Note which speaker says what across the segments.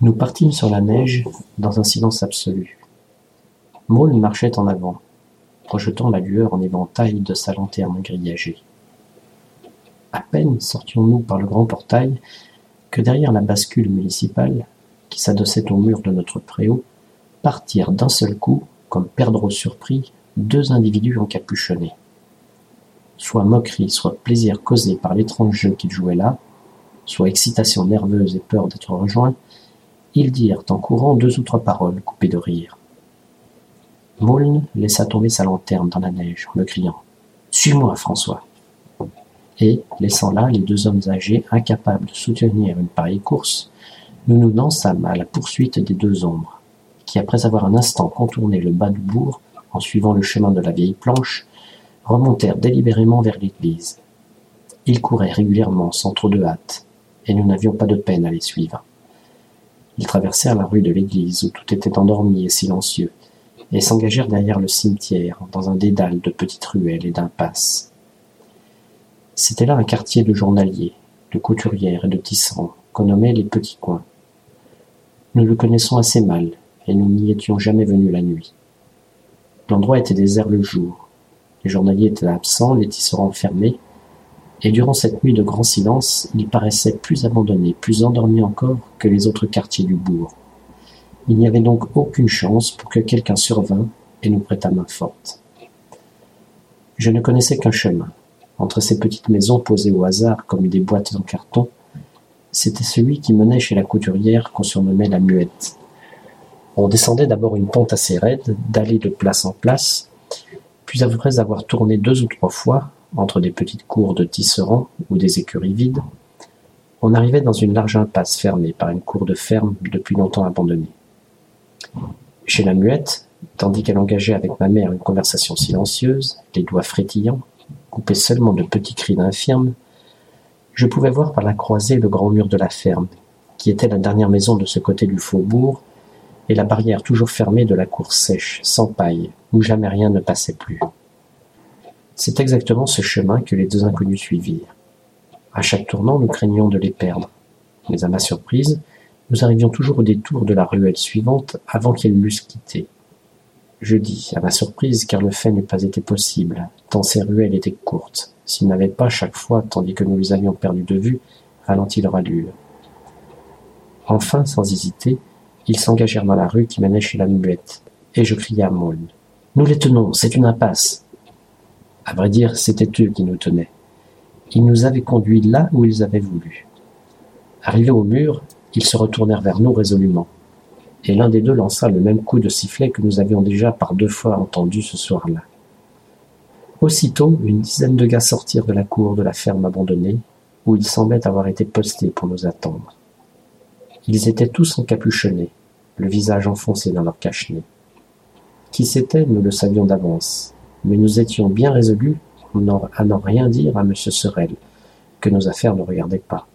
Speaker 1: Nous partîmes sur la neige dans un silence absolu. Maule marchait en avant, projetant la lueur en éventail de sa lanterne grillagée. À peine sortions-nous par le grand portail que derrière la bascule municipale, qui s'adossait au mur de notre préau, partirent d'un seul coup, comme perdreaux surpris, deux individus encapuchonnés. Soit moquerie, soit plaisir causé par l'étrange jeu qu'ils jouaient là, soit excitation nerveuse et peur d'être rejoints, ils dirent en courant deux ou trois paroles coupées de rire. Maulne laissa tomber sa lanterne dans la neige en me criant Suis-moi, François Et, laissant là les deux hommes âgés incapables de soutenir une pareille course, nous nous lançâmes à la poursuite des deux ombres, qui, après avoir un instant contourné le bas du bourg en suivant le chemin de la vieille planche, remontèrent délibérément vers l'église. Ils couraient régulièrement sans trop de hâte, et nous n'avions pas de peine à les suivre. Ils traversèrent la rue de l'église où tout était endormi et silencieux, et s'engagèrent derrière le cimetière, dans un dédale de petites ruelles et d'impasses. C'était là un quartier de journaliers, de couturières et de tisserands, qu'on nommait les petits coins. Nous le connaissons assez mal, et nous n'y étions jamais venus la nuit. L'endroit était désert le jour. Les journaliers étaient absents, les tisserands fermés, et durant cette nuit de grand silence, il paraissait plus abandonné, plus endormi encore que les autres quartiers du bourg. Il n'y avait donc aucune chance pour que quelqu'un survînt et nous prêtât main forte. Je ne connaissais qu'un chemin. Entre ces petites maisons posées au hasard comme des boîtes en carton, c'était celui qui menait chez la couturière qu'on surnommait la muette. On descendait d'abord une pente assez raide, d'allée de place en place, puis après avoir tourné deux ou trois fois, entre des petites cours de tisserands ou des écuries vides, on arrivait dans une large impasse fermée par une cour de ferme depuis longtemps abandonnée. Chez la muette, tandis qu'elle engageait avec ma mère une conversation silencieuse, les doigts frétillants, coupés seulement de petits cris d'infirme, je pouvais voir par la croisée le grand mur de la ferme, qui était la dernière maison de ce côté du faubourg, et la barrière toujours fermée de la cour sèche, sans paille, où jamais rien ne passait plus. C'est exactement ce chemin que les deux inconnus suivirent. À chaque tournant, nous craignions de les perdre. Mais à ma surprise, nous arrivions toujours au détour de la ruelle suivante avant qu'ils l'eussent quitté. Je dis à ma surprise car le fait n'eût pas été possible, tant ces ruelles étaient courtes, s'ils n'avaient pas chaque fois, tandis que nous les avions perdus de vue, ralenti leur allure. Enfin, sans hésiter, ils s'engagèrent dans la rue qui menait chez la muette, et je criai à Maulne. Nous les tenons, c'est une impasse. À vrai dire, c'était eux qui nous tenaient. Ils nous avaient conduits là où ils avaient voulu. Arrivés au mur, ils se retournèrent vers nous résolument, et l'un des deux lança le même coup de sifflet que nous avions déjà par deux fois entendu ce soir-là. Aussitôt, une dizaine de gars sortirent de la cour de la ferme abandonnée, où ils semblaient avoir été postés pour nous attendre. Ils étaient tous encapuchonnés, le visage enfoncé dans leur cache-nez. Qui c'était, nous le savions d'avance, mais nous étions bien résolus à n'en rien dire à M. Sorel, que nos affaires ne regardaient pas.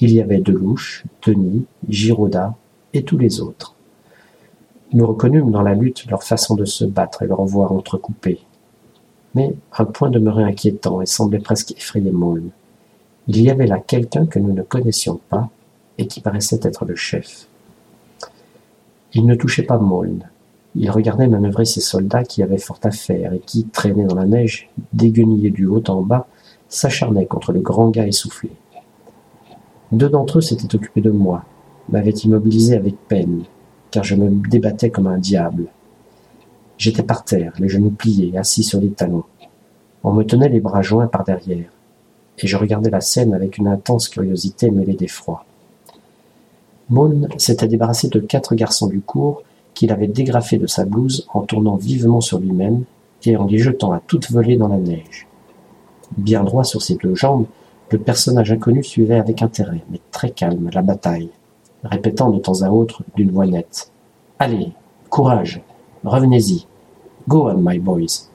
Speaker 1: Il y avait Delouche, Denis, Giraudat et tous les autres. Nous reconnûmes dans la lutte leur façon de se battre et leur voix entrecoupée. Mais un point demeurait inquiétant et semblait presque effrayer Maulne. Il y avait là quelqu'un que nous ne connaissions pas et qui paraissait être le chef. Il ne touchait pas Maulne, il regardait manœuvrer ses soldats qui avaient fort à faire et qui, traînés dans la neige, déguenillés du haut en bas, s'acharnaient contre le grand gars essoufflé. Deux d'entre eux s'étaient occupés de moi, m'avaient immobilisé avec peine, car je me débattais comme un diable. J'étais par terre, les genoux pliés, assis sur les talons. On me tenait les bras joints par derrière, et je regardais la scène avec une intense curiosité mêlée d'effroi. Maune s'était débarrassé de quatre garçons du cours qu'il avait dégrafé de sa blouse en tournant vivement sur lui-même et en les jetant à toute volée dans la neige. Bien droit sur ses deux jambes, le personnage inconnu suivait avec intérêt, mais très calme, la bataille, répétant de temps à autre d'une voix nette Allez, courage, revenez-y, go on, my boys.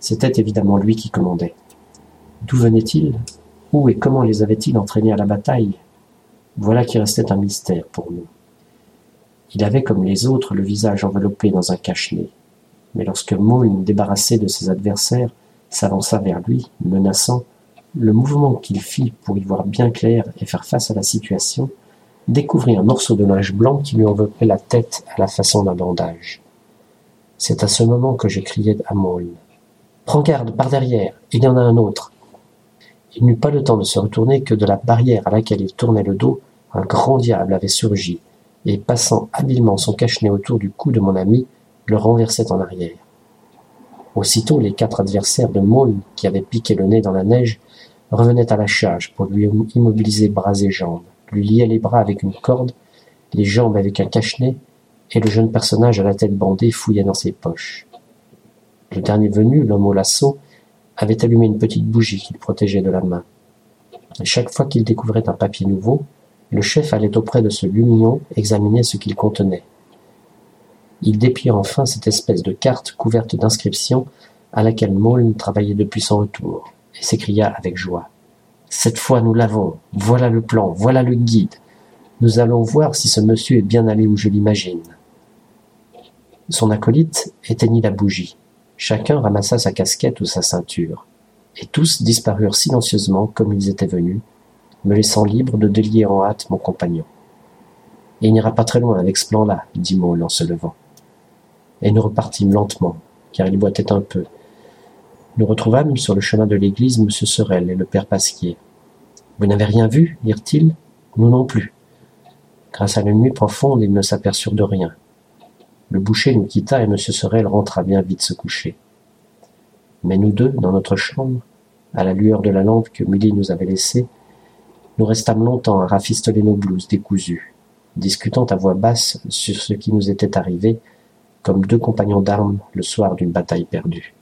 Speaker 1: C'était évidemment lui qui commandait. D'où venait-il? Où et comment les avait-il entraînés à la bataille? Voilà qui restait un mystère pour nous. Il avait comme les autres le visage enveloppé dans un cache-nez. Mais lorsque Maulne, débarrassé de ses adversaires, s'avança vers lui, menaçant, le mouvement qu'il fit pour y voir bien clair et faire face à la situation découvrit un morceau de linge blanc qui lui enveloppait la tête à la façon d'un bandage. C'est à ce moment que crié à Maul. Prends garde, par derrière, il y en a un autre. Il n'eut pas le temps de se retourner que de la barrière à laquelle il tournait le dos, un grand diable avait surgi, et passant habilement son cache-nez autour du cou de mon ami, le renversait en arrière. Aussitôt les quatre adversaires de Maul, qui avaient piqué le nez dans la neige, revenaient à la charge pour lui immobiliser bras et jambes, lui lier les bras avec une corde, les jambes avec un cache-nez, et le jeune personnage à la tête bandée fouillait dans ses poches. Le dernier venu, l'homme au lasso, avait allumé une petite bougie qu'il protégeait de la main. Chaque fois qu'il découvrait un papier nouveau, le chef allait auprès de ce lumignon examiner ce qu'il contenait. Il déplia enfin cette espèce de carte couverte d'inscriptions à laquelle Maulne travaillait depuis son retour, et s'écria avec joie. Cette fois nous l'avons. Voilà le plan, voilà le guide. Nous allons voir si ce monsieur est bien allé où je l'imagine. Son acolyte éteignit la bougie. Chacun ramassa sa casquette ou sa ceinture, et tous disparurent silencieusement comme ils étaient venus, me laissant libre de délier en hâte mon compagnon. Il n'ira pas très loin avec ce plan-là, dit Maul en se levant. Et nous repartîmes lentement, car il boitait un peu. Nous retrouvâmes sur le chemin de l'église M. Sorel et le père Pasquier. Vous n'avez rien vu dirent-ils? Nous non plus. Grâce à la nuit profonde, ils ne s'aperçurent de rien. Le boucher nous quitta et M. Sorel rentra bien vite se coucher. Mais nous deux, dans notre chambre, à la lueur de la lampe que Milly nous avait laissée, nous restâmes longtemps à rafistoler nos blouses décousues, discutant à voix basse sur ce qui nous était arrivé, comme deux compagnons d'armes le soir d'une bataille perdue.